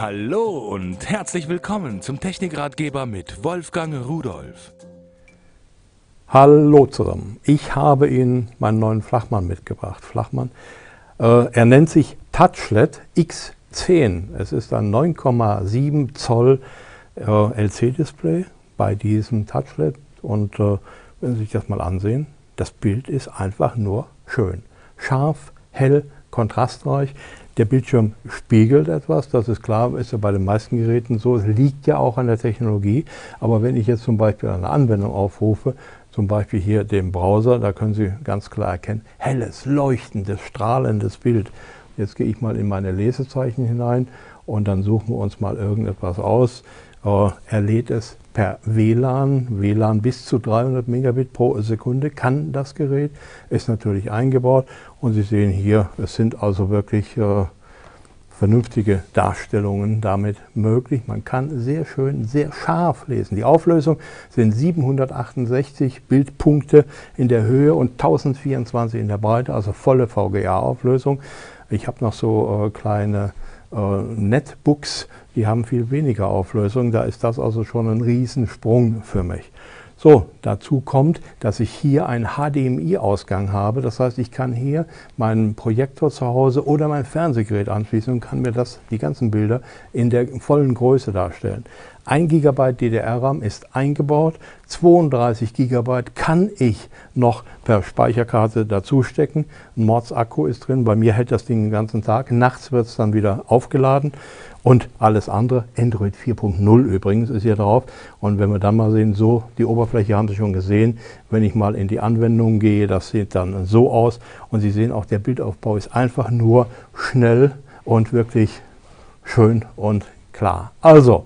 Hallo und herzlich willkommen zum Technikratgeber mit Wolfgang Rudolf. Hallo zusammen. Ich habe Ihnen meinen neuen Flachmann mitgebracht. Flachmann. Äh, er nennt sich Touchlet X10. Es ist ein 9,7 Zoll äh, LC-Display bei diesem Touchlet. Und äh, wenn Sie sich das mal ansehen, das Bild ist einfach nur schön. Scharf, hell, kontrastreich. Der Bildschirm spiegelt etwas, das ist klar, ist ja bei den meisten Geräten so. Es liegt ja auch an der Technologie. Aber wenn ich jetzt zum Beispiel eine Anwendung aufrufe, zum Beispiel hier den Browser, da können Sie ganz klar erkennen, helles, leuchtendes, strahlendes Bild. Jetzt gehe ich mal in meine Lesezeichen hinein und dann suchen wir uns mal irgendetwas aus. Äh, er lädt es per WLAN, WLAN bis zu 300 Megabit pro Sekunde kann das Gerät, ist natürlich eingebaut und Sie sehen hier, es sind also wirklich äh, vernünftige Darstellungen damit möglich. Man kann sehr schön, sehr scharf lesen. Die Auflösung sind 768 Bildpunkte in der Höhe und 1024 in der Breite, also volle VGA-Auflösung. Ich habe noch so äh, kleine Netbooks, die haben viel weniger Auflösung. Da ist das also schon ein Riesensprung für mich. So, dazu kommt, dass ich hier einen HDMI-Ausgang habe. Das heißt, ich kann hier meinen Projektor zu Hause oder mein Fernsehgerät anschließen und kann mir das, die ganzen Bilder in der vollen Größe darstellen. 1 GB DDR-RAM ist eingebaut, 32 GB kann ich noch per Speicherkarte dazustecken. Ein Mordsakku ist drin, bei mir hält das Ding den ganzen Tag. Nachts wird es dann wieder aufgeladen und alles andere, Android 4.0 übrigens ist hier drauf. Und wenn wir dann mal sehen, so, die Oberfläche haben Sie schon gesehen, wenn ich mal in die Anwendung gehe, das sieht dann so aus. Und Sie sehen auch, der Bildaufbau ist einfach nur schnell und wirklich schön und klar. Also,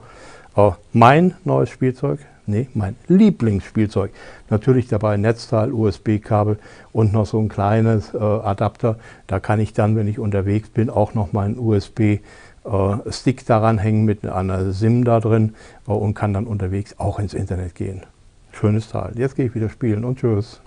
äh, mein neues Spielzeug, nee, mein Lieblingsspielzeug. Natürlich dabei Netzteil, USB-Kabel und noch so ein kleines äh, Adapter. Da kann ich dann, wenn ich unterwegs bin, auch noch meinen USB Stick daran hängen mit einer SIM da drin äh, und kann dann unterwegs auch ins Internet gehen. Schönes Teil. Jetzt gehe ich wieder spielen und tschüss.